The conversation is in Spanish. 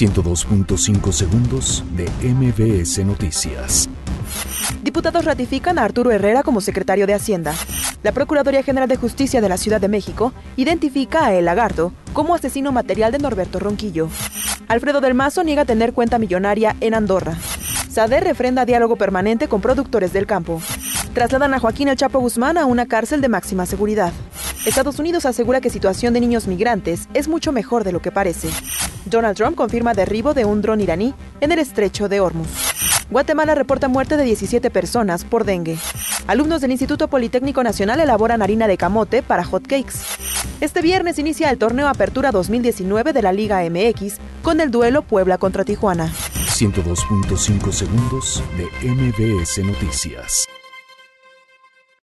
102.5 segundos de MBS Noticias. Diputados ratifican a Arturo Herrera como secretario de Hacienda. La Procuraduría General de Justicia de la Ciudad de México identifica a El Lagarto como asesino material de Norberto Ronquillo. Alfredo del Mazo niega tener cuenta millonaria en Andorra. SADE refrenda diálogo permanente con productores del campo. Trasladan a Joaquín El Chapo Guzmán a una cárcel de máxima seguridad. Estados Unidos asegura que situación de niños migrantes es mucho mejor de lo que parece. Donald Trump confirma derribo de un dron iraní en el estrecho de Hormuz. Guatemala reporta muerte de 17 personas por dengue. Alumnos del Instituto Politécnico Nacional elaboran harina de camote para hot cakes. Este viernes inicia el torneo Apertura 2019 de la Liga MX con el duelo Puebla contra Tijuana. 102.5 segundos de MBS Noticias.